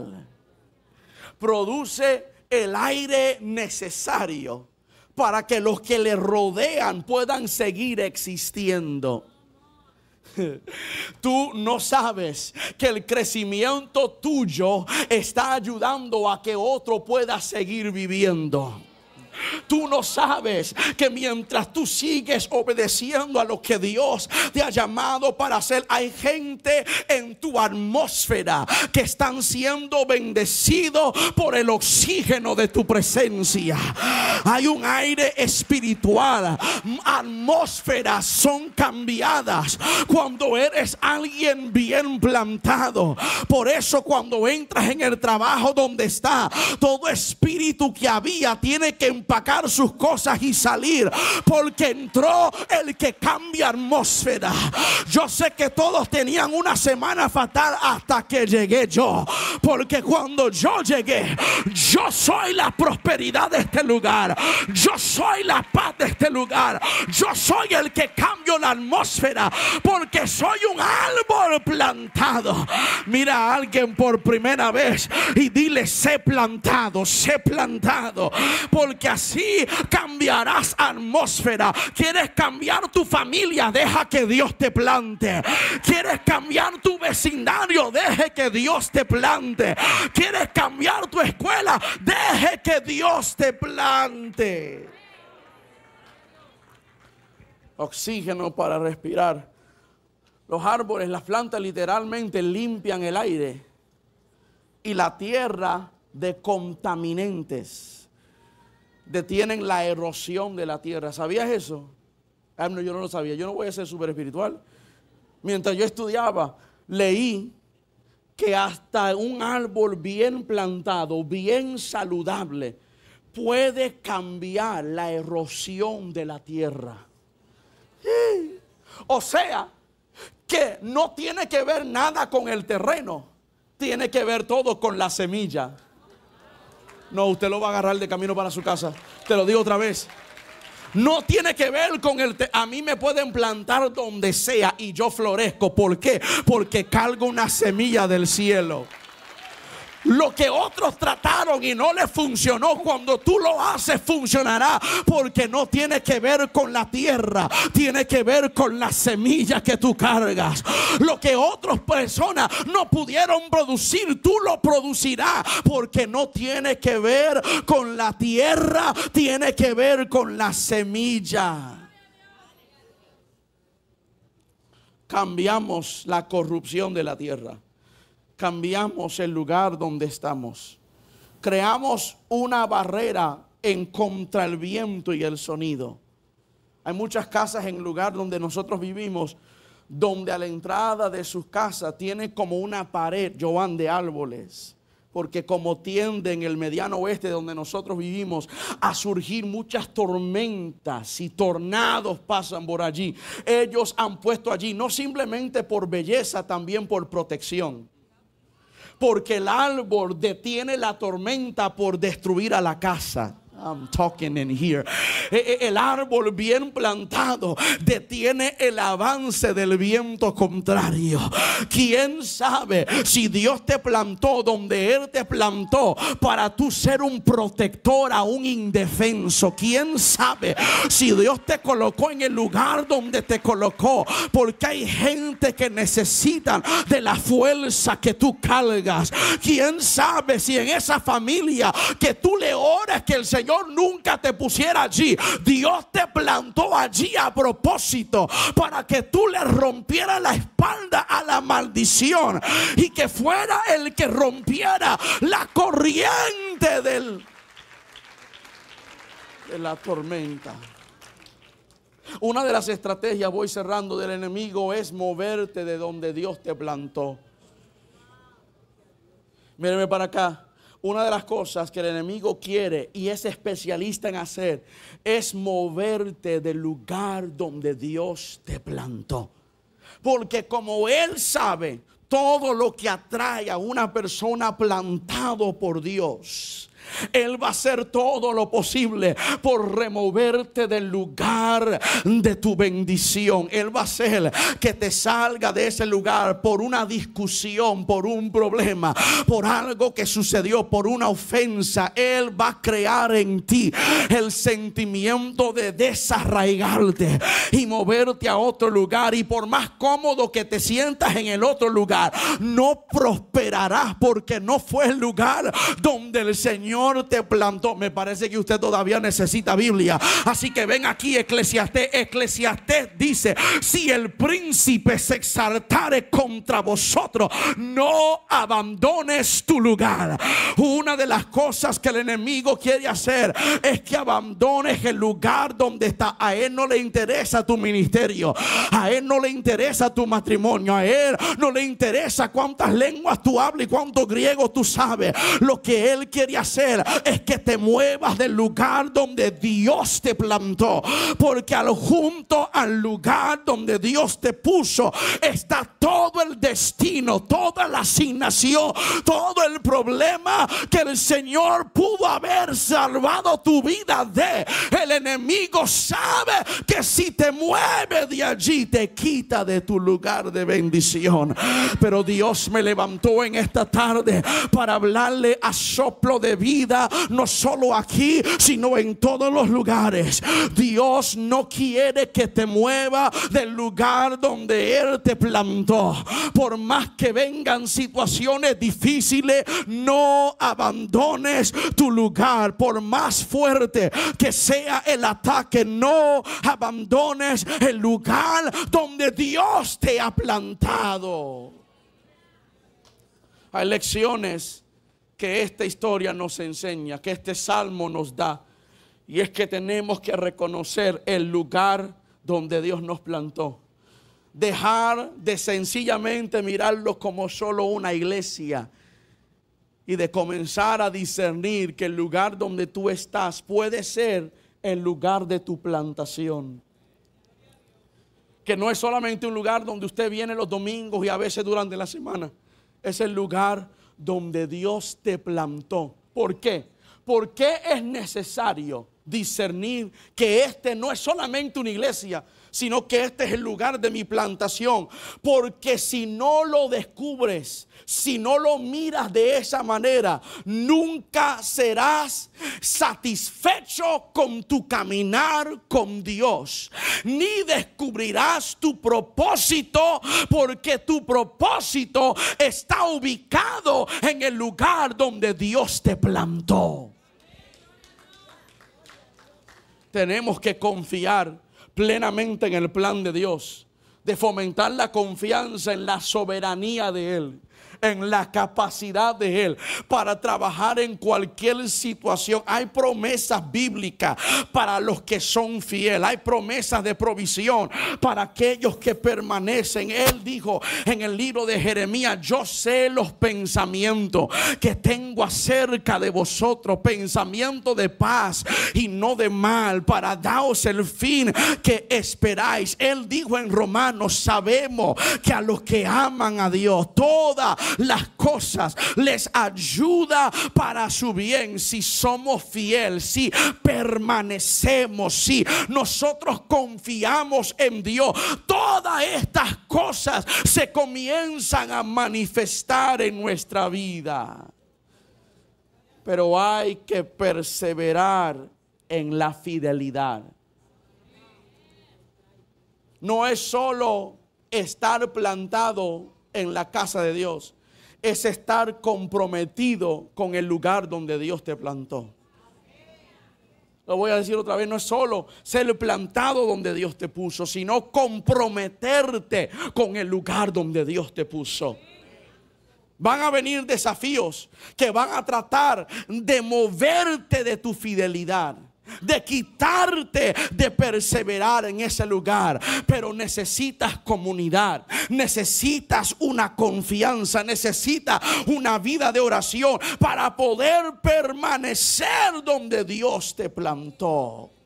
Produce el aire necesario para que los que le rodean puedan seguir existiendo. Tú no sabes que el crecimiento tuyo está ayudando a que otro pueda seguir viviendo. Tú no sabes que mientras tú sigues obedeciendo a lo que Dios te ha llamado para hacer, hay gente en tu atmósfera que están siendo bendecidos por el oxígeno de tu presencia. Hay un aire espiritual. Atmósferas son cambiadas cuando eres alguien bien plantado. Por eso cuando entras en el trabajo donde está, todo espíritu que había tiene que empacar sus cosas y salir. Porque entró el que cambia atmósfera. Yo sé que todos tenían una semana fatal hasta que llegué yo. Porque cuando yo llegué, yo soy la prosperidad de este lugar. Yo soy la paz de este lugar. Yo soy el que cambio la atmósfera. Porque soy un árbol plantado. Mira a alguien por primera vez y dile, sé plantado, sé plantado. Porque así cambiarás atmósfera. ¿Quieres cambiar tu familia? Deja que Dios te plante. ¿Quieres cambiar tu vecindario? Deje que Dios te plante. ¿Quieres cambiar tu escuela? Deje que Dios te plante. Oxígeno para respirar. Los árboles, las plantas literalmente limpian el aire y la tierra de contaminantes detienen la erosión de la tierra. ¿Sabías eso? Ah, no, yo no lo sabía. Yo no voy a ser súper espiritual. Mientras yo estudiaba, leí que hasta un árbol bien plantado, bien saludable, puede cambiar la erosión de la tierra. O sea, que no tiene que ver nada con el terreno, tiene que ver todo con la semilla. No, usted lo va a agarrar de camino para su casa. Te lo digo otra vez. No tiene que ver con el... a mí me pueden plantar donde sea y yo florezco. ¿Por qué? Porque cargo una semilla del cielo. Lo que otros trataron y no les funcionó, cuando tú lo haces funcionará porque no tiene que ver con la tierra, tiene que ver con la semilla que tú cargas. Lo que otras personas no pudieron producir, tú lo producirás porque no tiene que ver con la tierra, tiene que ver con la semilla. Cambiamos la corrupción de la tierra cambiamos el lugar donde estamos. Creamos una barrera en contra el viento y el sonido. Hay muchas casas en el lugar donde nosotros vivimos, donde a la entrada de sus casas tiene como una pared, Joan, de árboles. Porque como tiende en el mediano oeste donde nosotros vivimos a surgir muchas tormentas y tornados pasan por allí. Ellos han puesto allí no simplemente por belleza, también por protección porque el árbol detiene la tormenta por destruir a la casa. I'm talking in here. E, e, el árbol bien plantado detiene el avance del viento contrario. ¿Quién sabe si Dios te plantó donde Él te plantó para tú ser un protector a un indefenso? ¿Quién sabe si Dios te colocó en el lugar donde te colocó? Porque hay gente que necesita de la fuerza que tú cargas. ¿Quién sabe si en esa familia que tú le oras que el Señor nunca te pusiera allí? Dios te plantó allí a propósito para que tú le rompieras la espalda a la maldición y que fuera el que rompiera la corriente de la tormenta. Una de las estrategias, voy cerrando, del enemigo es moverte de donde Dios te plantó. Míreme para acá. Una de las cosas que el enemigo quiere y es especialista en hacer es moverte del lugar donde Dios te plantó. Porque como Él sabe todo lo que atrae a una persona plantado por Dios, él va a hacer todo lo posible por removerte del lugar de tu bendición. Él va a hacer que te salga de ese lugar por una discusión, por un problema, por algo que sucedió, por una ofensa. Él va a crear en ti el sentimiento de desarraigarte y moverte a otro lugar. Y por más cómodo que te sientas en el otro lugar, no prosperarás porque no fue el lugar donde el Señor te plantó. Me parece que usted todavía necesita Biblia. Así que ven aquí, Eclesiastés. Eclesiastés dice: Si el príncipe se exaltare contra vosotros, no abandones tu lugar. Una de las cosas que el enemigo quiere hacer es que abandones el lugar donde está. A él no le interesa tu ministerio, a él no le interesa tu matrimonio, a él no le interesa cuántas lenguas tú hablas y cuánto griego tú sabes. Lo que él quiere hacer es que te muevas del lugar donde Dios te plantó. Porque al junto al lugar donde Dios te puso está todo el destino, toda la asignación, todo el problema que el Señor pudo haber salvado tu vida de. El enemigo sabe que si te mueve de allí te quita de tu lugar de bendición. Pero Dios me levantó en esta tarde para hablarle a soplo de vida no solo aquí, sino en todos los lugares. Dios no quiere que te mueva del lugar donde Él te plantó. Por más que vengan situaciones difíciles, no abandones tu lugar. Por más fuerte que sea el ataque, no abandones el lugar donde Dios te ha plantado. Hay lecciones que esta historia nos enseña, que este salmo nos da. Y es que tenemos que reconocer el lugar donde Dios nos plantó. Dejar de sencillamente mirarlo como solo una iglesia y de comenzar a discernir que el lugar donde tú estás puede ser el lugar de tu plantación. Que no es solamente un lugar donde usted viene los domingos y a veces durante la semana. Es el lugar donde Dios te plantó. ¿Por qué? Porque es necesario discernir que este no es solamente una iglesia, sino que este es el lugar de mi plantación. Porque si no lo descubres, si no lo miras de esa manera, nunca serás satisfecho con tu caminar con Dios. Ni descubrirás tu propósito, porque tu propósito está ubicado en el lugar donde Dios te plantó. Tenemos que confiar plenamente en el plan de Dios, de fomentar la confianza en la soberanía de Él en la capacidad de Él para trabajar en cualquier situación. Hay promesas bíblicas para los que son fieles. Hay promesas de provisión para aquellos que permanecen. Él dijo en el libro de Jeremías, yo sé los pensamientos que tengo acerca de vosotros, pensamiento de paz y no de mal, para daros el fin que esperáis. Él dijo en Romanos sabemos que a los que aman a Dios, todas las cosas les ayuda para su bien si somos fieles, si permanecemos, si nosotros confiamos en Dios. Todas estas cosas se comienzan a manifestar en nuestra vida. Pero hay que perseverar en la fidelidad. No es solo estar plantado en la casa de Dios, es estar comprometido con el lugar donde Dios te plantó. Lo voy a decir otra vez, no es solo ser plantado donde Dios te puso, sino comprometerte con el lugar donde Dios te puso. Van a venir desafíos que van a tratar de moverte de tu fidelidad de quitarte de perseverar en ese lugar. Pero necesitas comunidad, necesitas una confianza, necesitas una vida de oración para poder permanecer donde Dios te plantó.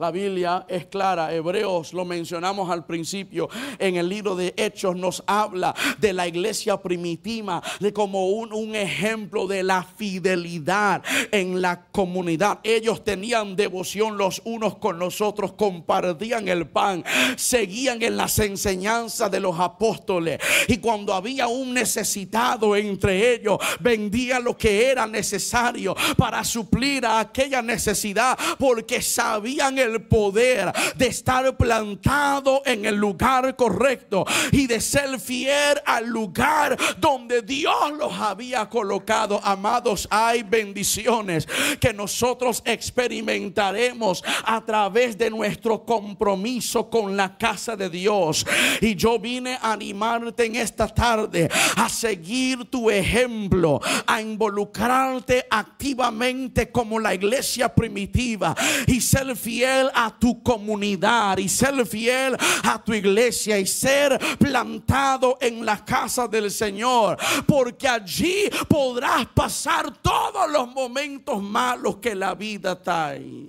La Biblia es clara, Hebreos lo mencionamos al principio, en el libro de Hechos nos habla de la iglesia primitiva, de como un, un ejemplo de la fidelidad en la comunidad. Ellos tenían devoción los unos con los otros, compartían el pan, seguían en las enseñanzas de los apóstoles y cuando había un necesitado entre ellos, vendían lo que era necesario para suplir a aquella necesidad porque sabían el el poder de estar plantado en el lugar correcto y de ser fiel al lugar donde Dios los había colocado. Amados, hay bendiciones que nosotros experimentaremos a través de nuestro compromiso con la casa de Dios. Y yo vine a animarte en esta tarde a seguir tu ejemplo, a involucrarte activamente como la iglesia primitiva y ser fiel a tu comunidad y ser fiel a tu iglesia y ser plantado en la casa del Señor. Porque allí podrás pasar todos los momentos malos que la vida trae.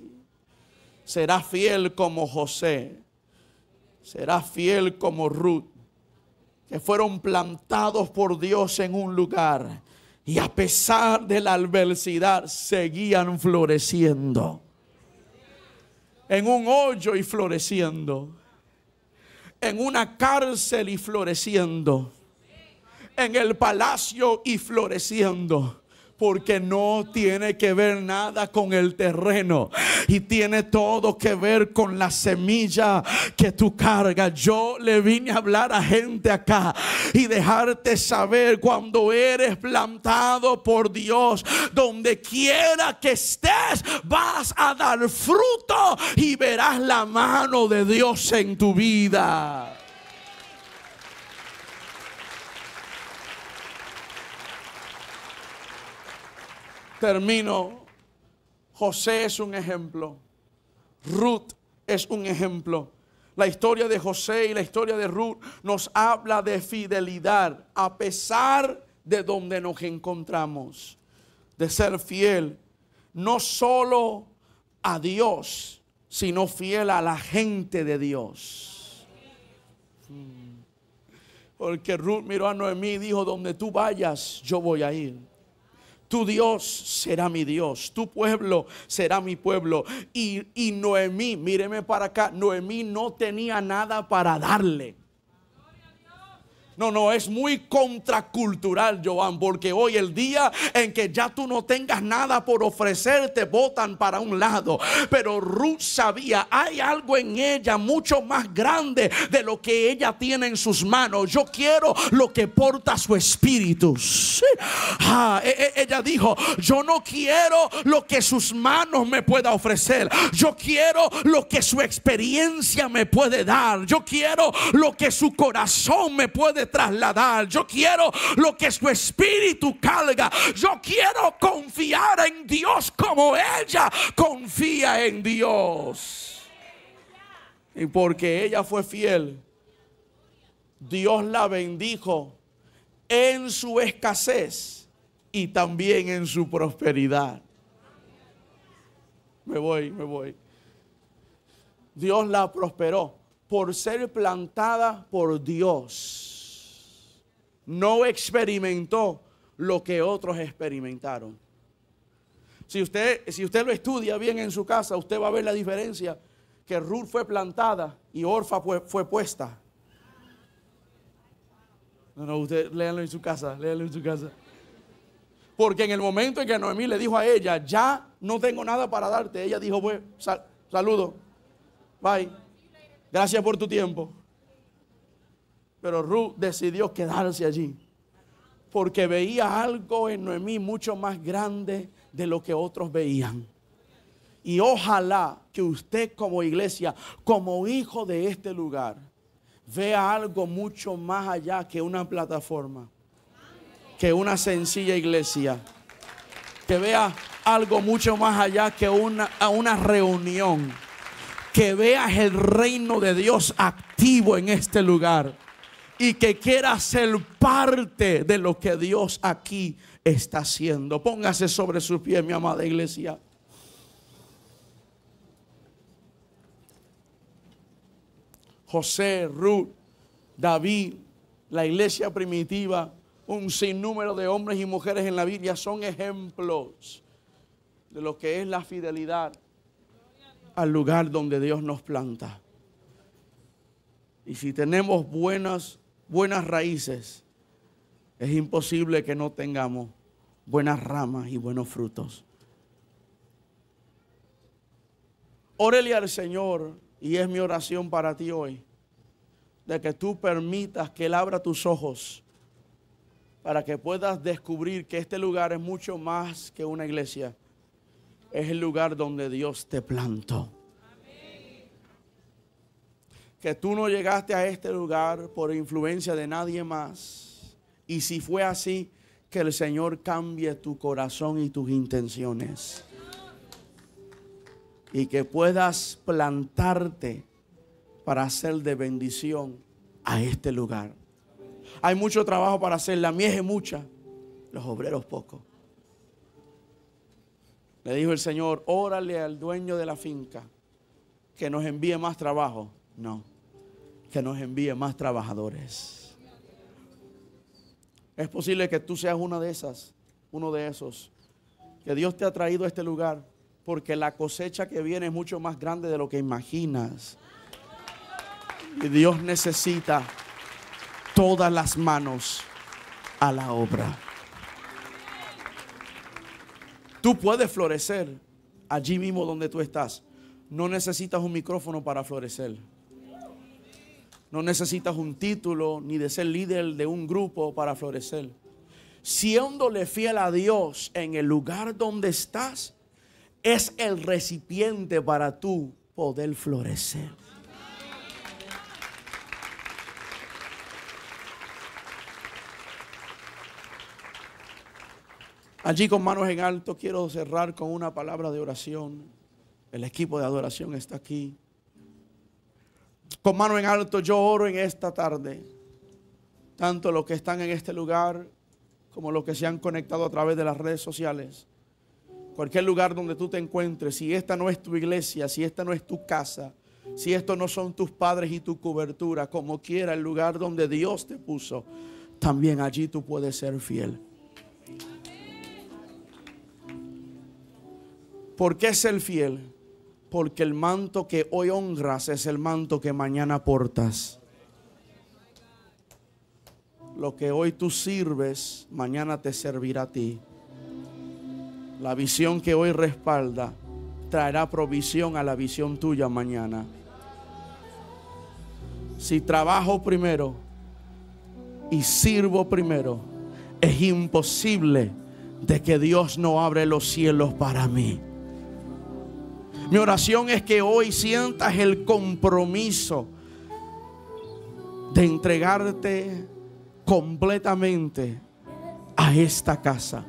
Serás fiel como José. Serás fiel como Ruth. Que fueron plantados por Dios en un lugar. Y a pesar de la adversidad seguían floreciendo en un hoyo y floreciendo, en una cárcel y floreciendo, en el palacio y floreciendo porque no tiene que ver nada con el terreno y tiene todo que ver con la semilla que tú cargas. Yo le vine a hablar a gente acá y dejarte saber cuando eres plantado por Dios, donde quiera que estés, vas a dar fruto y verás la mano de Dios en tu vida. Termino. José es un ejemplo. Ruth es un ejemplo. La historia de José y la historia de Ruth nos habla de fidelidad a pesar de donde nos encontramos. De ser fiel no solo a Dios, sino fiel a la gente de Dios. Porque Ruth miró a Noemí y dijo, donde tú vayas, yo voy a ir. Tu Dios será mi Dios, tu pueblo será mi pueblo. Y, y Noemí, míreme para acá, Noemí no tenía nada para darle. No, no, es muy contracultural, Joan, porque hoy el día en que ya tú no tengas nada por ofrecer, te botan para un lado. Pero Ruth sabía, hay algo en ella mucho más grande de lo que ella tiene en sus manos. Yo quiero lo que porta su espíritu. Ah, e, e, ella dijo, yo no quiero lo que sus manos me pueda ofrecer. Yo quiero lo que su experiencia me puede dar. Yo quiero lo que su corazón me puede trasladar. Yo quiero lo que su espíritu carga. Yo quiero confiar en Dios como ella confía en Dios. Y porque ella fue fiel, Dios la bendijo en su escasez y también en su prosperidad. Me voy, me voy. Dios la prosperó por ser plantada por Dios, no experimentó lo que otros experimentaron. Si usted, si usted lo estudia bien en su casa, usted va a ver la diferencia que Ruth fue plantada y Orfa fue, fue puesta. No, no, usted léanlo en su casa, en su casa. Porque en el momento en que Noemí le dijo a ella, ya no tengo nada para darte, ella dijo, pues, saludo, bye, gracias por tu tiempo. Pero Ruth decidió quedarse allí. Porque veía algo en Noemí mucho más grande de lo que otros veían. Y ojalá que usted como iglesia, como hijo de este lugar, vea algo mucho más allá que una plataforma que una sencilla iglesia. Que vea algo mucho más allá que una, una reunión. Que veas el reino de Dios activo en este lugar. Y que quieras ser parte de lo que Dios aquí está haciendo. Póngase sobre sus pies, mi amada iglesia. José, Ruth, David, la iglesia primitiva un sinnúmero de hombres y mujeres en la Biblia son ejemplos de lo que es la fidelidad al lugar donde Dios nos planta. Y si tenemos buenas, buenas raíces, es imposible que no tengamos buenas ramas y buenos frutos. Órele al Señor, y es mi oración para ti hoy, de que tú permitas que Él abra tus ojos para que puedas descubrir que este lugar es mucho más que una iglesia. Es el lugar donde Dios te plantó. Que tú no llegaste a este lugar por influencia de nadie más. Y si fue así, que el Señor cambie tu corazón y tus intenciones. Y que puedas plantarte para hacer de bendición a este lugar. Hay mucho trabajo para hacer, la mies es mucha, los obreros pocos. Le dijo el Señor, órale al dueño de la finca que nos envíe más trabajo. No, que nos envíe más trabajadores. Es posible que tú seas una de esas, uno de esos, que Dios te ha traído a este lugar porque la cosecha que viene es mucho más grande de lo que imaginas. Y Dios necesita todas las manos a la obra. Tú puedes florecer allí mismo donde tú estás. No necesitas un micrófono para florecer. No necesitas un título ni de ser líder de un grupo para florecer. Siéndole fiel a Dios en el lugar donde estás, es el recipiente para tú poder florecer. Allí con manos en alto quiero cerrar con una palabra de oración. El equipo de adoración está aquí. Con manos en alto yo oro en esta tarde. Tanto los que están en este lugar como los que se han conectado a través de las redes sociales. Cualquier lugar donde tú te encuentres, si esta no es tu iglesia, si esta no es tu casa, si estos no son tus padres y tu cobertura, como quiera el lugar donde Dios te puso, también allí tú puedes ser fiel. ¿Por qué ser fiel? Porque el manto que hoy honras es el manto que mañana portas. Lo que hoy tú sirves, mañana te servirá a ti. La visión que hoy respalda traerá provisión a la visión tuya mañana. Si trabajo primero y sirvo primero, es imposible de que Dios no abre los cielos para mí. Mi oración es que hoy sientas el compromiso de entregarte completamente a esta casa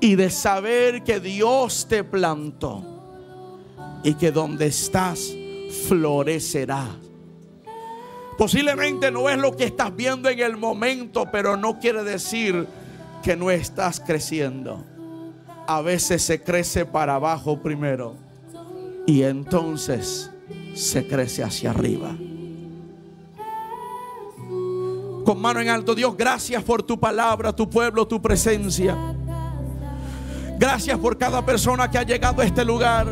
y de saber que Dios te plantó y que donde estás florecerá. Posiblemente no es lo que estás viendo en el momento, pero no quiere decir que no estás creciendo a veces se crece para abajo primero y entonces se crece hacia arriba. Con mano en alto, Dios, gracias por tu palabra, tu pueblo, tu presencia. Gracias por cada persona que ha llegado a este lugar.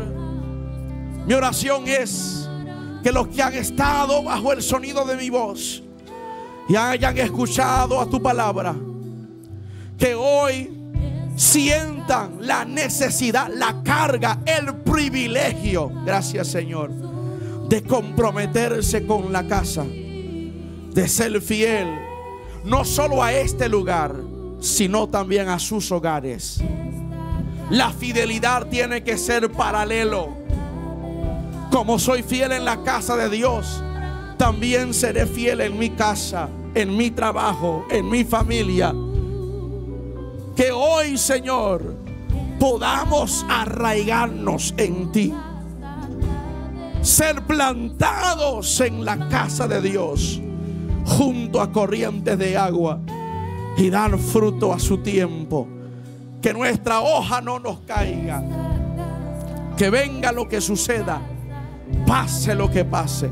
Mi oración es que los que han estado bajo el sonido de mi voz y hayan escuchado a tu palabra, que hoy sientan la necesidad, la carga, el privilegio, gracias Señor, de comprometerse con la casa, de ser fiel, no solo a este lugar, sino también a sus hogares. La fidelidad tiene que ser paralelo. Como soy fiel en la casa de Dios, también seré fiel en mi casa, en mi trabajo, en mi familia. Que hoy, Señor, podamos arraigarnos en ti. Ser plantados en la casa de Dios, junto a corrientes de agua, y dar fruto a su tiempo que nuestra hoja no nos caiga. Que venga lo que suceda, pase lo que pase,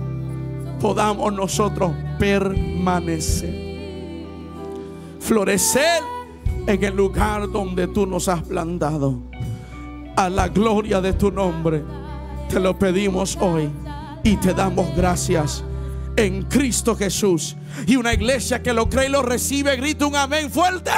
podamos nosotros permanecer. Florecer en el lugar donde tú nos has plantado. A la gloria de tu nombre, te lo pedimos hoy y te damos gracias en Cristo Jesús. Y una iglesia que lo cree y lo recibe, grita un amén fuerte.